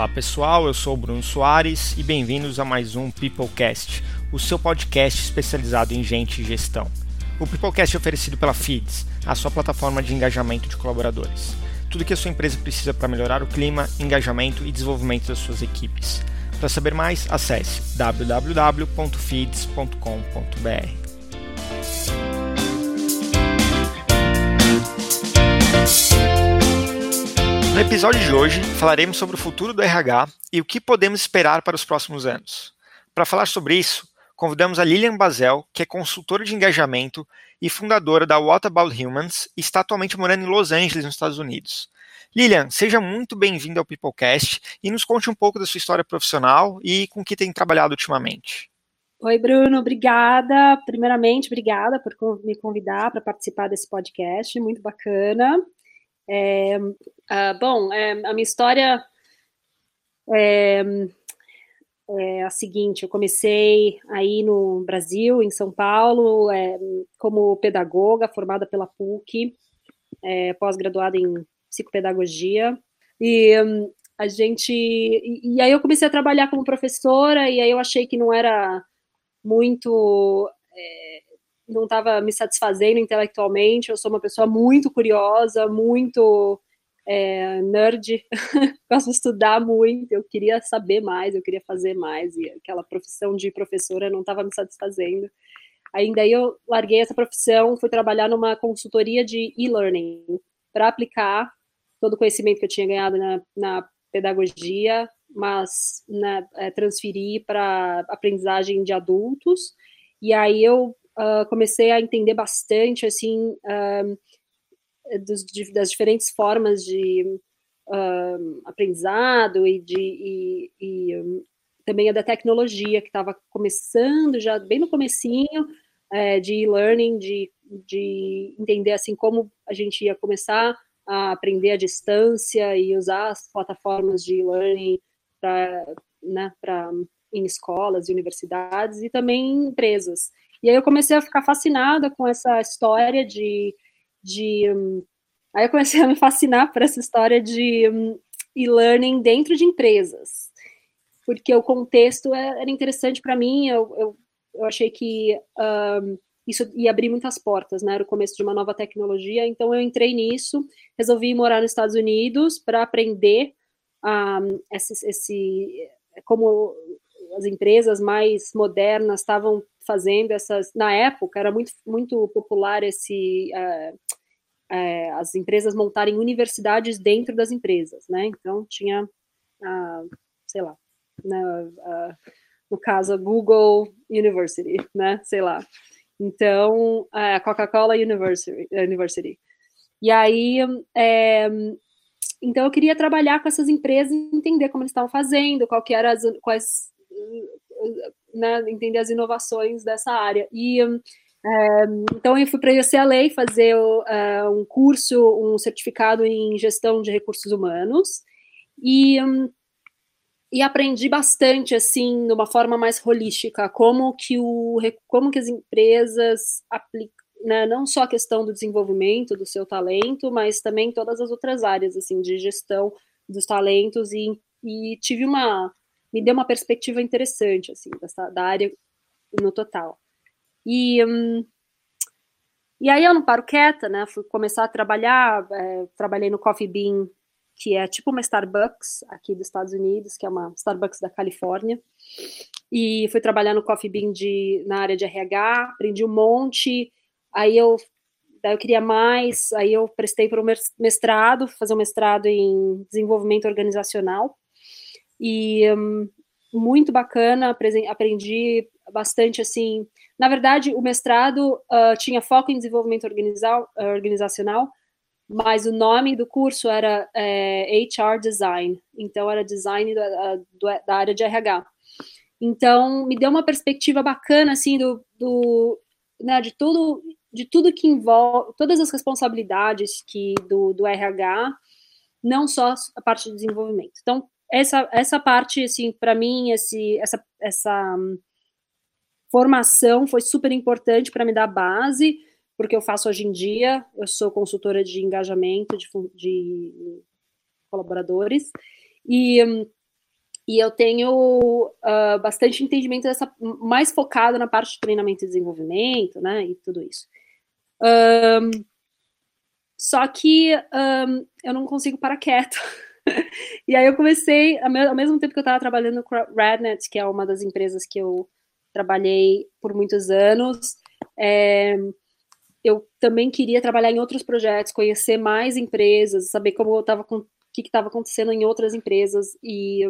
Olá pessoal, eu sou o Bruno Soares e bem-vindos a mais um Peoplecast, o seu podcast especializado em gente e gestão. O Peoplecast é oferecido pela Feeds, a sua plataforma de engajamento de colaboradores. Tudo que a sua empresa precisa para melhorar o clima, engajamento e desenvolvimento das suas equipes. Para saber mais, acesse www.feeds.com.br. No episódio de hoje, falaremos sobre o futuro do RH e o que podemos esperar para os próximos anos. Para falar sobre isso, convidamos a Lilian Bazel, que é consultora de engajamento e fundadora da What About Humans e está atualmente morando em Los Angeles, nos Estados Unidos. Lilian, seja muito bem-vinda ao Peoplecast e nos conte um pouco da sua história profissional e com que tem trabalhado ultimamente. Oi, Bruno, obrigada. Primeiramente, obrigada por me convidar para participar desse podcast, muito bacana. É, uh, bom, é, a minha história é, é, a seguinte: eu comecei aí no Brasil, em São Paulo, é, como pedagoga, formada pela PUC, é, pós-graduada em psicopedagogia, e um, a gente. E, e aí eu comecei a trabalhar como professora, e aí eu achei que não era muito é, não estava me satisfazendo intelectualmente. Eu sou uma pessoa muito curiosa, muito é, nerd, gosto de estudar muito. Eu queria saber mais, eu queria fazer mais, e aquela profissão de professora não estava me satisfazendo. Ainda aí eu larguei essa profissão, fui trabalhar numa consultoria de e-learning para aplicar todo o conhecimento que eu tinha ganhado na, na pedagogia, mas né, é, transferir para aprendizagem de adultos. E aí eu uh, comecei a entender bastante, assim, uh, dos, de, das diferentes formas de uh, aprendizado e de e, e um, também a da tecnologia que estava começando já bem no comecinho é, de e-learning, de, de entender assim como a gente ia começar a aprender à distância e usar as plataformas de e-learning para né, em escolas e universidades e também em empresas. E aí eu comecei a ficar fascinada com essa história de. de um, aí eu comecei a me fascinar por essa história de um, e-learning dentro de empresas, porque o contexto é, era interessante para mim, eu, eu, eu, achei que um, isso ia abrir muitas portas, né? Era o começo de uma nova tecnologia, então eu entrei nisso, resolvi morar nos Estados Unidos para aprender um, esse, esse como as empresas mais modernas estavam fazendo essas. Na época, era muito, muito popular esse. É, as empresas montarem universidades dentro das empresas, né? Então, tinha, a, sei lá, na, a, no caso, a Google University, né? Sei lá. Então, a Coca-Cola University, University. E aí, é, então eu queria trabalhar com essas empresas entender como eles estavam fazendo, qual que eram as, quais né, entender as inovações dessa área. E é, então eu fui para a UCLA fazer uh, um curso, um certificado em gestão de recursos humanos e, um, e aprendi bastante assim, de uma forma mais holística, como que o como que as empresas aplicam né, não só a questão do desenvolvimento do seu talento, mas também todas as outras áreas assim de gestão dos talentos e, e tive uma me deu uma perspectiva interessante, assim, dessa, da área no total. E, hum, e aí eu não paro quieta, né, fui começar a trabalhar, é, trabalhei no Coffee Bean, que é tipo uma Starbucks aqui dos Estados Unidos, que é uma Starbucks da Califórnia, e fui trabalhar no Coffee Bean de, na área de RH, aprendi um monte, aí eu daí eu queria mais, aí eu prestei para o mestrado, fazer um mestrado em desenvolvimento organizacional, e um, muito bacana, aprendi bastante assim. Na verdade, o mestrado uh, tinha foco em desenvolvimento organizacional, mas o nome do curso era é, HR Design, então era design da, da, área de RH. Então, me deu uma perspectiva bacana, assim, do, do né, de tudo, de tudo que envolve, todas as responsabilidades que do, do RH, não só a parte de desenvolvimento. Então, essa, essa parte, assim, para mim, esse, essa, essa um, formação foi super importante para me dar base, porque eu faço hoje em dia, eu sou consultora de engajamento de, de colaboradores, e, um, e eu tenho uh, bastante entendimento dessa, mais focado na parte de treinamento e desenvolvimento, né, e tudo isso. Um, só que um, eu não consigo parar quieto. e aí eu comecei, ao mesmo tempo que eu estava trabalhando com a Rednet, que é uma das empresas que eu trabalhei por muitos anos, é, eu também queria trabalhar em outros projetos, conhecer mais empresas, saber como eu estava o que estava acontecendo em outras empresas e,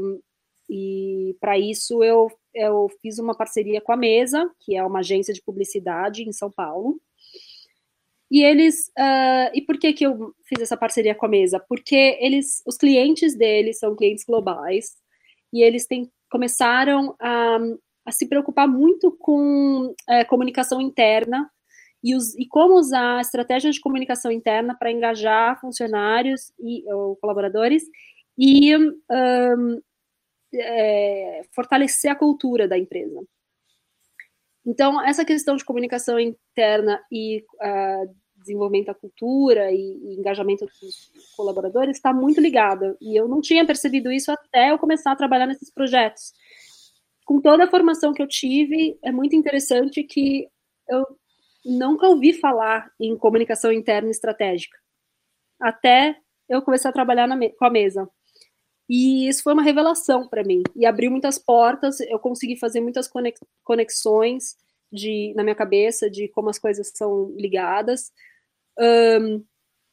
e para isso eu, eu fiz uma parceria com a Mesa, que é uma agência de publicidade em São Paulo. E eles, uh, e por que que eu fiz essa parceria com a Mesa? Porque eles, os clientes deles são clientes globais e eles têm, começaram a, a se preocupar muito com uh, comunicação interna e, os, e como usar estratégias de comunicação interna para engajar funcionários e ou colaboradores e um, é, fortalecer a cultura da empresa. Então, essa questão de comunicação interna e uh, desenvolvimento da cultura e, e, engajamento dos colaboradores está muito ligada. E eu não tinha percebido isso até eu começar a trabalhar nesses projetos. Com toda a formação que eu tive, é muito interessante que eu nunca ouvi falar em comunicação interna estratégica, até eu começar a trabalhar com a mesa. E isso foi uma revelação para mim e abriu muitas portas. Eu consegui fazer muitas conexões de, na minha cabeça de como as coisas são ligadas. Um,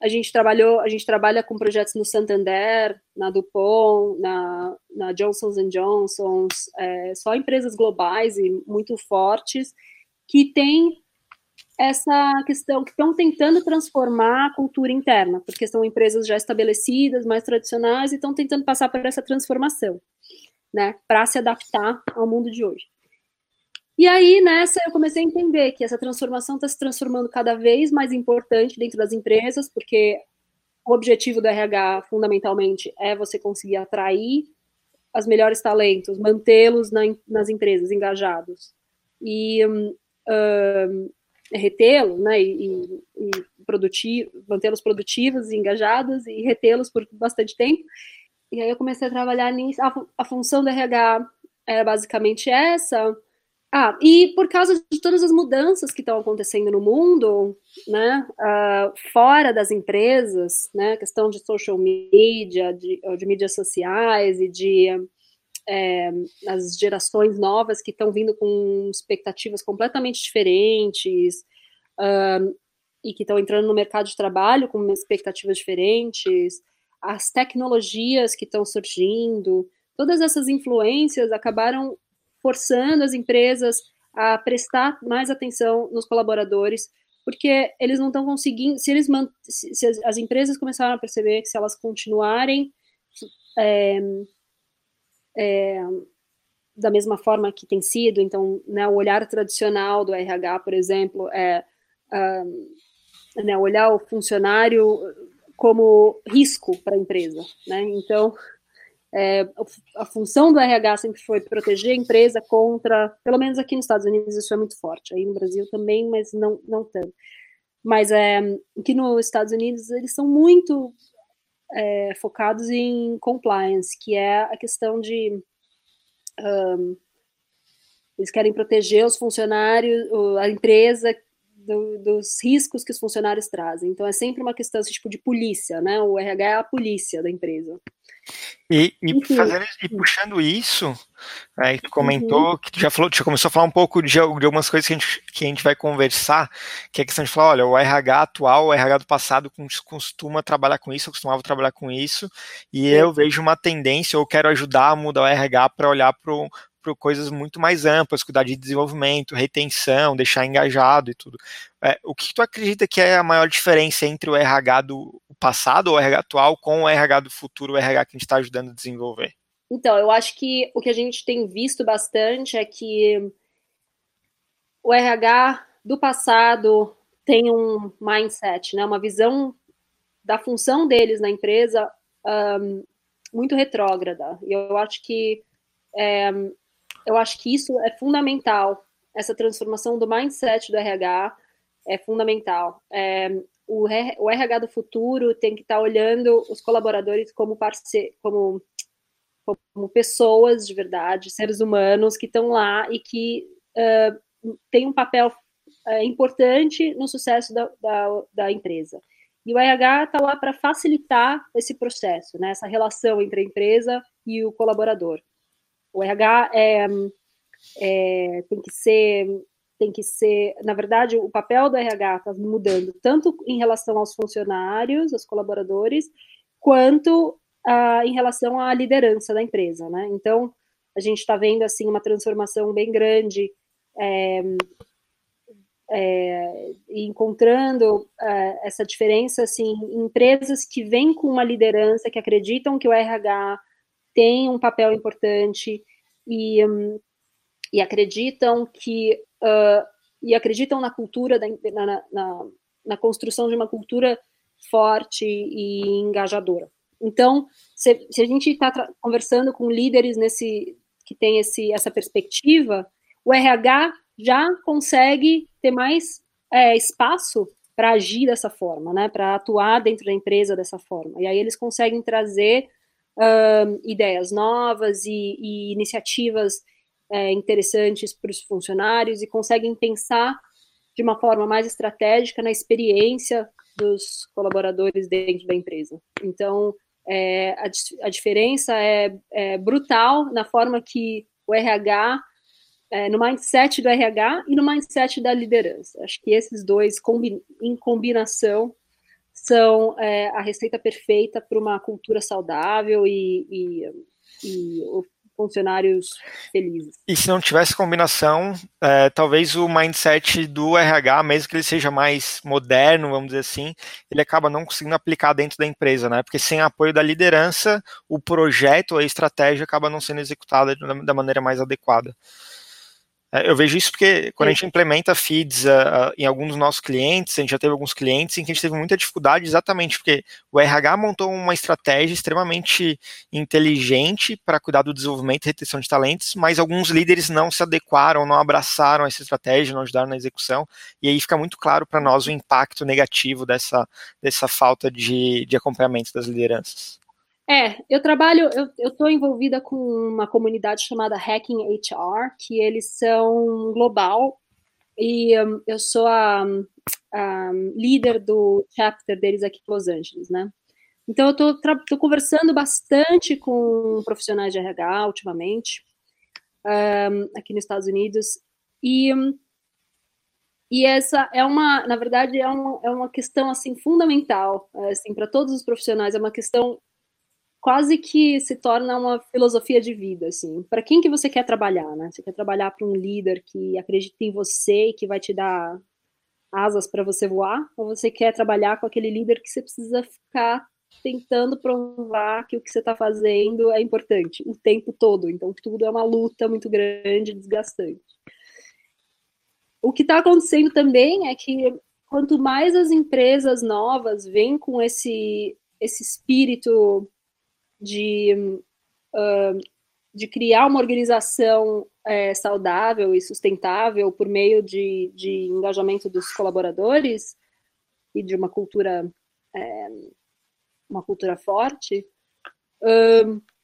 a gente trabalhou, a gente trabalha com projetos no Santander, na Dupont, na, na Johnson Johnson, é, só empresas globais e muito fortes que têm essa questão que estão tentando transformar a cultura interna, porque são empresas já estabelecidas, mais tradicionais, e estão tentando passar por essa transformação, né, para se adaptar ao mundo de hoje. E aí, nessa, eu comecei a entender que essa transformação está se transformando cada vez mais importante dentro das empresas, porque o objetivo do RH, fundamentalmente, é você conseguir atrair os melhores talentos, mantê-los na, nas empresas engajados. E um, um, retê-lo, né, e, e produtivo, mantê-los produtivos, engajados e retê-los por bastante tempo. E aí eu comecei a trabalhar nisso. A, a função do RH era basicamente essa. Ah, e por causa de todas as mudanças que estão acontecendo no mundo, né, uh, fora das empresas, né, questão de social media, de, de mídias sociais e de é, as gerações novas que estão vindo com expectativas completamente diferentes um, e que estão entrando no mercado de trabalho com expectativas diferentes, as tecnologias que estão surgindo, todas essas influências acabaram forçando as empresas a prestar mais atenção nos colaboradores, porque eles não estão conseguindo, se eles se as, as, empresas começaram a perceber que se elas continuarem é, é, da mesma forma que tem sido, então, né, o olhar tradicional do RH, por exemplo, é uh, né, olhar o funcionário como risco para a empresa, né? Então, é, a função do RH sempre foi proteger a empresa contra, pelo menos aqui nos Estados Unidos isso é muito forte, aí no Brasil também, mas não, não tanto. Mas é, aqui nos Estados Unidos eles são muito é, focados em compliance, que é a questão de um, eles querem proteger os funcionários, a empresa do, dos riscos que os funcionários trazem. Então é sempre uma questão tipo de polícia, né? O RH é a polícia da empresa. E, e, fazendo, e puxando isso, aí tu comentou uhum. que tu já falou, já começou a falar um pouco de, de, algumas coisas que a, gente, que a gente vai conversar, que é a questão de falar, olha, o RH atual, o RH do passado costuma trabalhar com isso, eu costumava trabalhar com isso, e eu vejo uma tendência, ou quero ajudar a mudar o RH para olhar para para coisas muito mais amplas, cuidar de desenvolvimento, retenção, deixar engajado e tudo. É, o que tu acredita que é a maior diferença entre o RH do passado, o RH atual, com o RH do futuro, o RH que a gente está ajudando a desenvolver? Então, eu acho que o que a gente tem visto bastante é que o RH do passado tem um mindset, né, uma visão da função deles na empresa um, muito retrógrada. E eu acho que é, eu acho que isso é fundamental. Essa transformação do mindset do RH é fundamental. É, o, o, RH do futuro tem que estar tá olhando os colaboradores como parceiro, como como pessoas de verdade, seres humanos que estão lá e que uh, têm um papel uh, importante no sucesso da, da, da empresa. E o RH está lá para facilitar esse processo, né, essa relação entre a empresa e o colaborador. O RH é, é, tem que ser tem que ser, na verdade, o papel do RH está mudando tanto em relação aos funcionários, aos colaboradores, quanto uh, em relação à liderança da empresa, né? Então, a gente está vendo assim uma transformação bem grande, é, é, encontrando é, essa diferença assim, em empresas que vêm com uma liderança, que acreditam que o RH tem um papel importante e, um, e acreditam que uh, e acreditam na cultura, da, na, na, na, construção de uma cultura forte e engajadora. Então, se, se a gente está conversando com líderes nesse que tem esse, essa perspectiva, o RH já consegue ter mais é, espaço para agir dessa forma, né, para atuar dentro da empresa dessa forma. E aí eles conseguem trazer uh, ideias novas e, e iniciativas é, interessantes para os funcionários e conseguem pensar de uma forma mais estratégica na experiência dos colaboradores dentro da empresa. Então, é, a, a, diferença é, é, brutal na forma que o RH, é, no mindset do RH e no mindset da liderança. Acho que esses dois, combi em combinação, são é, a receita perfeita para uma cultura saudável e, e, e funcionários felizes. E se não tivesse combinação, é, talvez o mindset do RH, mesmo que ele seja mais moderno, vamos dizer assim, ele acaba não conseguindo aplicar dentro da empresa, né? Porque sem apoio da liderança, o projeto, a estratégia acaba não sendo executada da maneira mais adequada. É, eu vejo isso porque quando a gente implementa feeds uh, uh, em alguns dos nossos clientes, a gente já teve alguns clientes em que a gente teve muita dificuldade exatamente porque o RH montou uma estratégia extremamente inteligente para cuidar do desenvolvimento e retenção de talentos, mas alguns líderes não se adequaram, não abraçaram essa estratégia, não ajudaram na execução, e aí fica muito claro para nós o impacto negativo dessa, dessa falta de, de acompanhamento das lideranças. É, eu trabalho, eu estou envolvida com uma comunidade chamada Hacking HR, que eles são global, e um, eu sou a, a, líder do chapter deles aqui em Los Angeles, né? Então, eu estou conversando bastante com profissionais de RH ultimamente, um, aqui nos Estados Unidos, e, e essa é uma, na verdade, é uma, é uma questão, assim, fundamental, assim, para todos os profissionais, é uma questão quase que se torna uma filosofia de vida, assim. Para quem que você quer trabalhar, né? Você quer trabalhar para um líder que acredita em você e que vai te dar asas para você voar? Ou você quer trabalhar com aquele líder que você precisa ficar tentando provar que o que você está fazendo é importante o tempo todo? Então, tudo é uma luta muito grande, desgastante. O que está acontecendo também é que quanto mais as empresas novas vêm com esse, esse espírito de, uh, de criar uma organização é, saudável e sustentável por meio de, de engajamento dos colaboradores e de uma cultura é, uma cultura forte,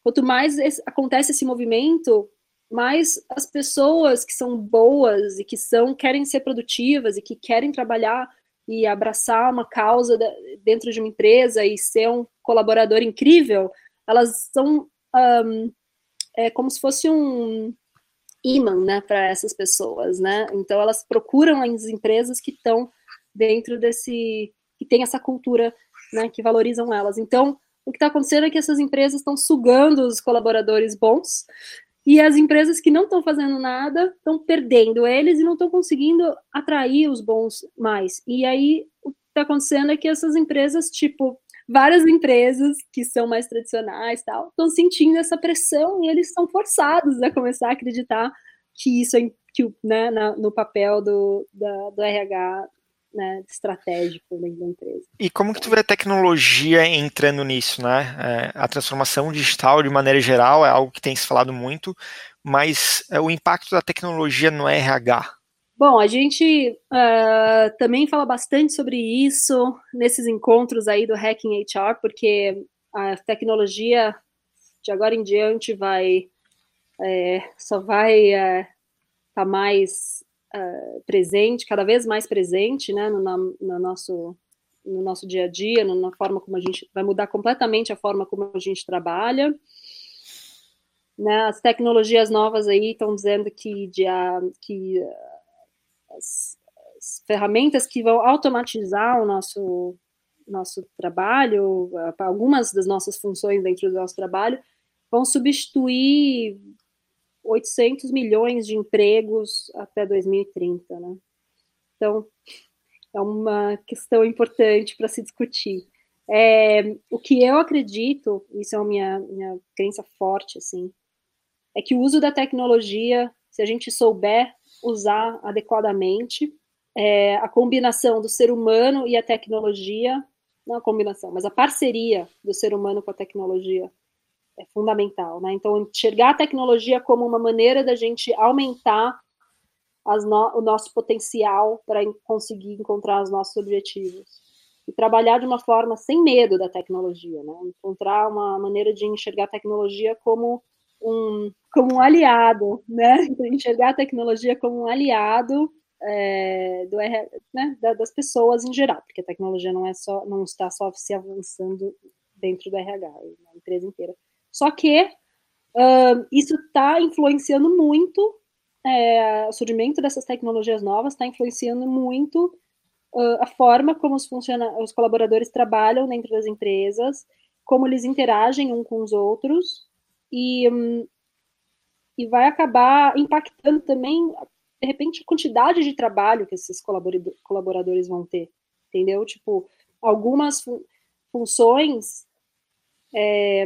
quanto mais esse, acontece esse movimento, mais as pessoas que são boas e que são querem ser produtivas e que querem trabalhar e abraçar uma causa dentro de uma empresa e ser um colaborador incrível, elas são um, é como se fosse um imã, né, para essas pessoas, né? Então elas procuram as empresas que estão dentro desse, que tem essa cultura, né, que valorizam elas. Então o que está acontecendo é que essas empresas estão sugando os colaboradores bons e as empresas que não estão fazendo nada estão perdendo eles e não estão conseguindo atrair os bons mais. E aí o que está acontecendo é que essas empresas, tipo, várias empresas que são mais tradicionais tal estão sentindo essa pressão e eles são forçados a começar a acreditar que isso é que, né, na, no papel do, da, do RH né, estratégico dentro da empresa. E como que tu vê a tecnologia entrando nisso, né? É, a transformação digital, de maneira geral, é algo que tem se falado muito, mas é, o impacto da tecnologia no RH, Bom, a gente uh, também fala bastante sobre isso nesses encontros aí do Hacking HR, porque a tecnologia de agora em diante vai é, só vai estar é, tá mais é, presente, cada vez mais presente, né, no, no, nosso no nosso dia a dia, na forma como a gente vai mudar completamente a forma como a gente trabalha. Né, as tecnologias novas aí estão dizendo que, de, que as, as ferramentas que vão automatizar o nosso nosso trabalho, algumas das nossas funções dentro do nosso trabalho, vão substituir 800 milhões de empregos até 2030, né? Então, é uma questão importante para se discutir. É, o que eu acredito, isso é a minha, minha crença forte, assim, é que o uso da tecnologia, se a gente souber usar adequadamente, é, a combinação do ser humano e a tecnologia, não a combinação, mas a parceria do ser humano com a tecnologia é fundamental, né? Então, enxergar a tecnologia como uma maneira da gente aumentar no, o nosso potencial para conseguir encontrar os nossos objetivos. E trabalhar de uma forma sem medo da tecnologia, né? Encontrar uma maneira de enxergar a tecnologia como um, como um aliado, né? Enxergar a tecnologia como um aliado é, do, né, das pessoas em geral, porque a tecnologia não é só, não está só se avançando dentro do RH, é a empresa inteira. Só que isso está influenciando muito é, o surgimento dessas tecnologias novas está influenciando muito uh, a forma como os, os colaboradores trabalham dentro das empresas, como eles interagem uns com os outros e, um, e vai acabar impactando também de repente, a quantidade de trabalho que esses colaboradores vão ter, entendeu? Tipo, algumas fun funções é,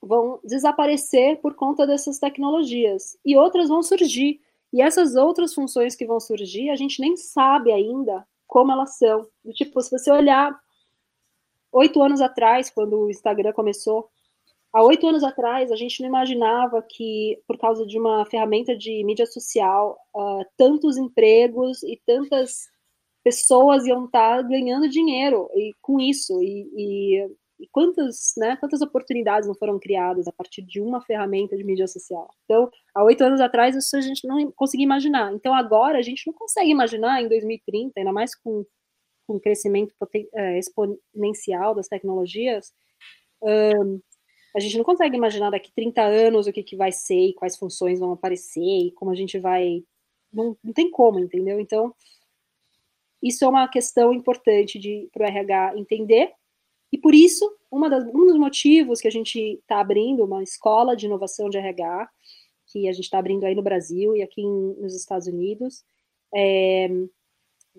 vão desaparecer por conta dessas tecnologias e outras vão surgir. E essas outras funções que vão surgir, a gente nem sabe ainda como elas são. Tipo, se você olhar oito anos atrás, quando o Instagram começou, há oito anos atrás, a gente não imaginava que, por causa de uma ferramenta de mídia social, uh, tantos empregos e tantas pessoas iam estar ganhando dinheiro e, com isso. E, e, e, quantas, né, quantas oportunidades não foram criadas a partir de uma ferramenta de mídia social? Então, há oito anos atrás, isso a gente não conseguia imaginar. Então, agora, a gente não consegue imaginar em 2030, ainda mais com, com o crescimento eh, exponencial das tecnologias, um, a gente não consegue imaginar daqui 30 anos o que, que vai ser e quais funções vão aparecer e como a gente vai. Não, não tem como, entendeu? Então, isso é uma questão importante para o RH entender. E por isso, das, um dos motivos que a gente está abrindo uma escola de inovação de RH, que a gente está abrindo aí no Brasil e aqui em, nos Estados Unidos, é,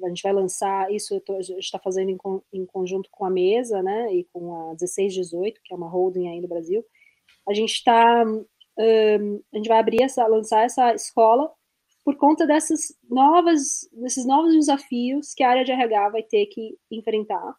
a gente vai lançar isso, tô, a gente está fazendo em, em, conjunto com a mesa, né, e com a 1618, que é uma holding aí no Brasil. A gente está, um, a gente vai abrir essa, lançar essa escola por conta dessas novas, desses novos desafios que a área de RH vai ter que enfrentar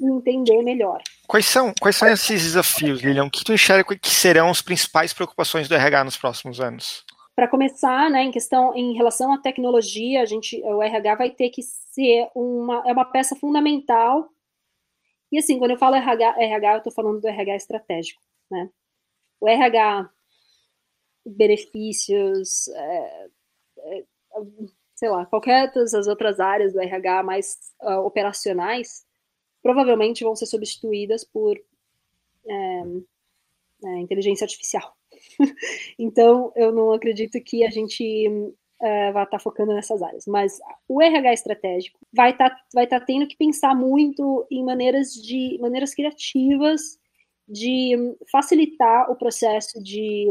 e entender melhor. Quais são, quais são esses desafios, Lilian? O que tu enxerga que serão as principais preocupações do RH nos próximos anos? Para começar, né, em questão em relação à tecnologia, a gente, o RH vai ter que ser uma é uma peça fundamental. E assim, quando eu falo RH, RH eu estou falando do RH estratégico, né? O RH benefícios, é, é, sei lá, qualquer das outras áreas do RH mais uh, operacionais, provavelmente vão ser substituídas por é, é inteligência artificial. então, eu não acredito que a gente uh, vai estar tá focando nessas áreas. Mas o RH estratégico vai estar tá, vai tá tendo que pensar muito em maneiras de maneiras criativas de facilitar o processo de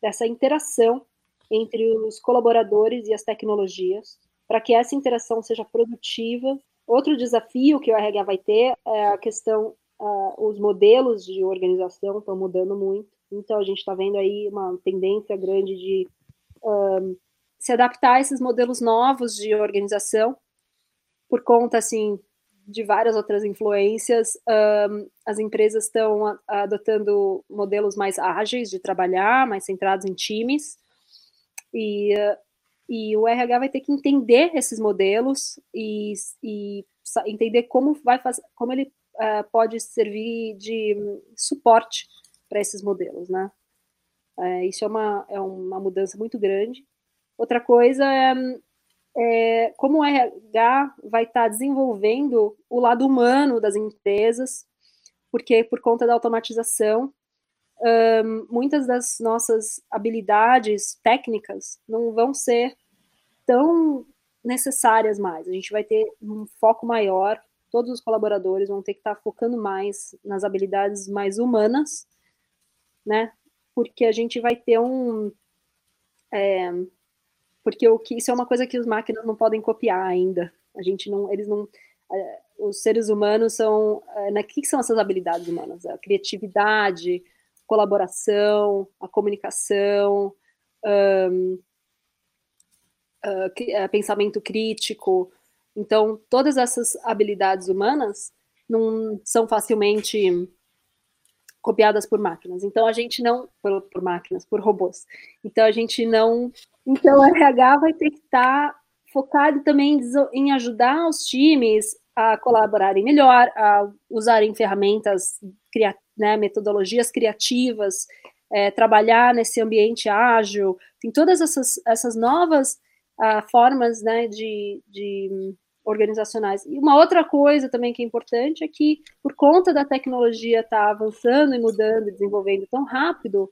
dessa interação entre os colaboradores e as tecnologias, para que essa interação seja produtiva. Outro desafio que o RH vai ter é a questão, uh, os modelos de organização estão mudando muito. Então, a gente está vendo aí uma tendência grande de um, se adaptar a esses modelos novos de organização, por conta, assim, de várias outras influências. Um, as empresas estão adotando modelos mais ágeis de trabalhar, mais centrados em times, e, e o RH vai ter que entender esses modelos e, e entender como vai como ele uh, pode servir de suporte para esses modelos, né? É, isso é uma, é uma mudança muito grande. Outra coisa é, é como o RH vai estar tá desenvolvendo o lado humano das empresas, porque por conta da automatização, um, muitas das nossas habilidades técnicas não vão ser tão necessárias mais. A gente vai ter um foco maior, todos os colaboradores vão ter que estar focando mais nas habilidades mais humanas, né? Porque a gente vai ter um. É, porque o que isso é uma coisa que os máquinas não podem copiar ainda. A gente não, eles não, é, os seres humanos são, é, né, o que são essas habilidades humanas? A criatividade, colaboração, a comunicação, um, uh, pensamento crítico. Então, todas essas habilidades humanas não são facilmente copiadas por máquinas. Então, a gente não. Por, por máquinas, por robôs. Então, a gente não. Então, o RH vai ter que estar tá focado também em ajudar os times a colaborarem melhor, a usarem ferramentas criativas né, metodologias criativas, é, trabalhar nesse ambiente ágil, tem todas essas, essas novas uh, formas né, de, de organizacionais. E uma outra coisa também que é importante é que, por conta da tecnologia estar tá avançando e mudando e desenvolvendo tão rápido,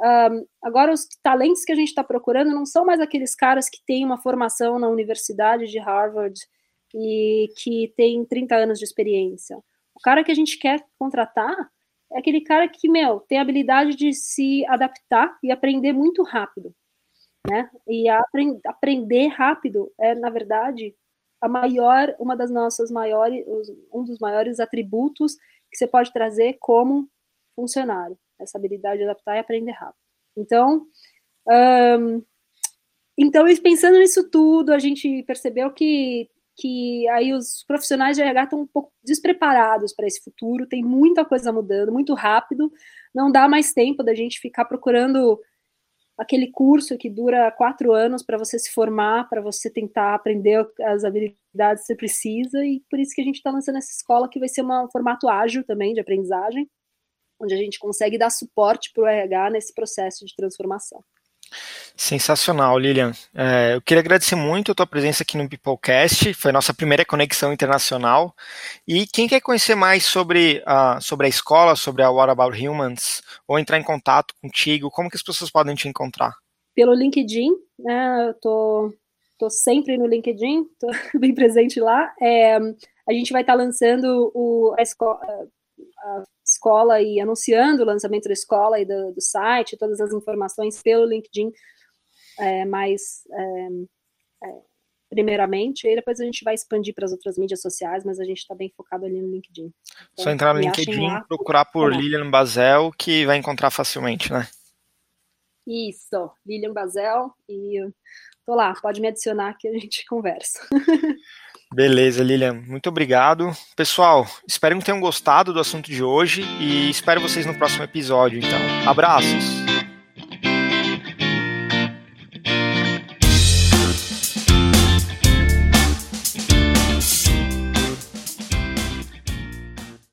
um, agora os talentos que a gente está procurando não são mais aqueles caras que têm uma formação na Universidade de Harvard e que tem 30 anos de experiência. O cara que a gente quer contratar é aquele cara que, meu, tem a habilidade de se adaptar e aprender muito rápido, né? E aprend aprender rápido é, na verdade, a maior, uma das nossas maiores, um dos maiores atributos que você pode trazer como funcionário, essa habilidade de adaptar e aprender rápido. Então, um, então pensando nisso tudo, a gente percebeu que que aí os profissionais de RH estão um pouco despreparados para esse futuro, tem muita coisa mudando, muito rápido, não dá mais tempo da gente ficar procurando aquele curso que dura quatro anos para você se formar, para você tentar aprender as habilidades que você precisa, e por isso que a gente está lançando essa escola que vai ser um formato ágil também de aprendizagem, onde a gente consegue dar suporte para o RH nesse processo de transformação. Sensacional, Lilian. É, eu queria agradecer muito a tua presença aqui no Peoplecast, foi nossa primeira conexão internacional. E quem quer conhecer mais sobre a, sobre a escola, sobre a What About Humans, ou entrar em contato contigo, como que as pessoas podem te encontrar? Pelo LinkedIn, né, eu tô, tô sempre no LinkedIn, tô bem presente lá. É, a gente vai estar tá lançando o, a, escola, a escola e anunciando o lançamento da escola e do, do site, todas as informações pelo LinkedIn é, mais é, é, primeiramente, e depois a gente vai expandir para as outras mídias sociais, mas a gente está bem focado ali no LinkedIn. Então, Só entrar no LinkedIn, lá, procurar por Lilian Bazel, que vai encontrar facilmente, né? Isso, Lilian Bazel, e tô lá, pode me adicionar que a gente conversa. Beleza, Lilian, muito obrigado. Pessoal, espero que tenham gostado do assunto de hoje e espero vocês no próximo episódio, então. Abraços!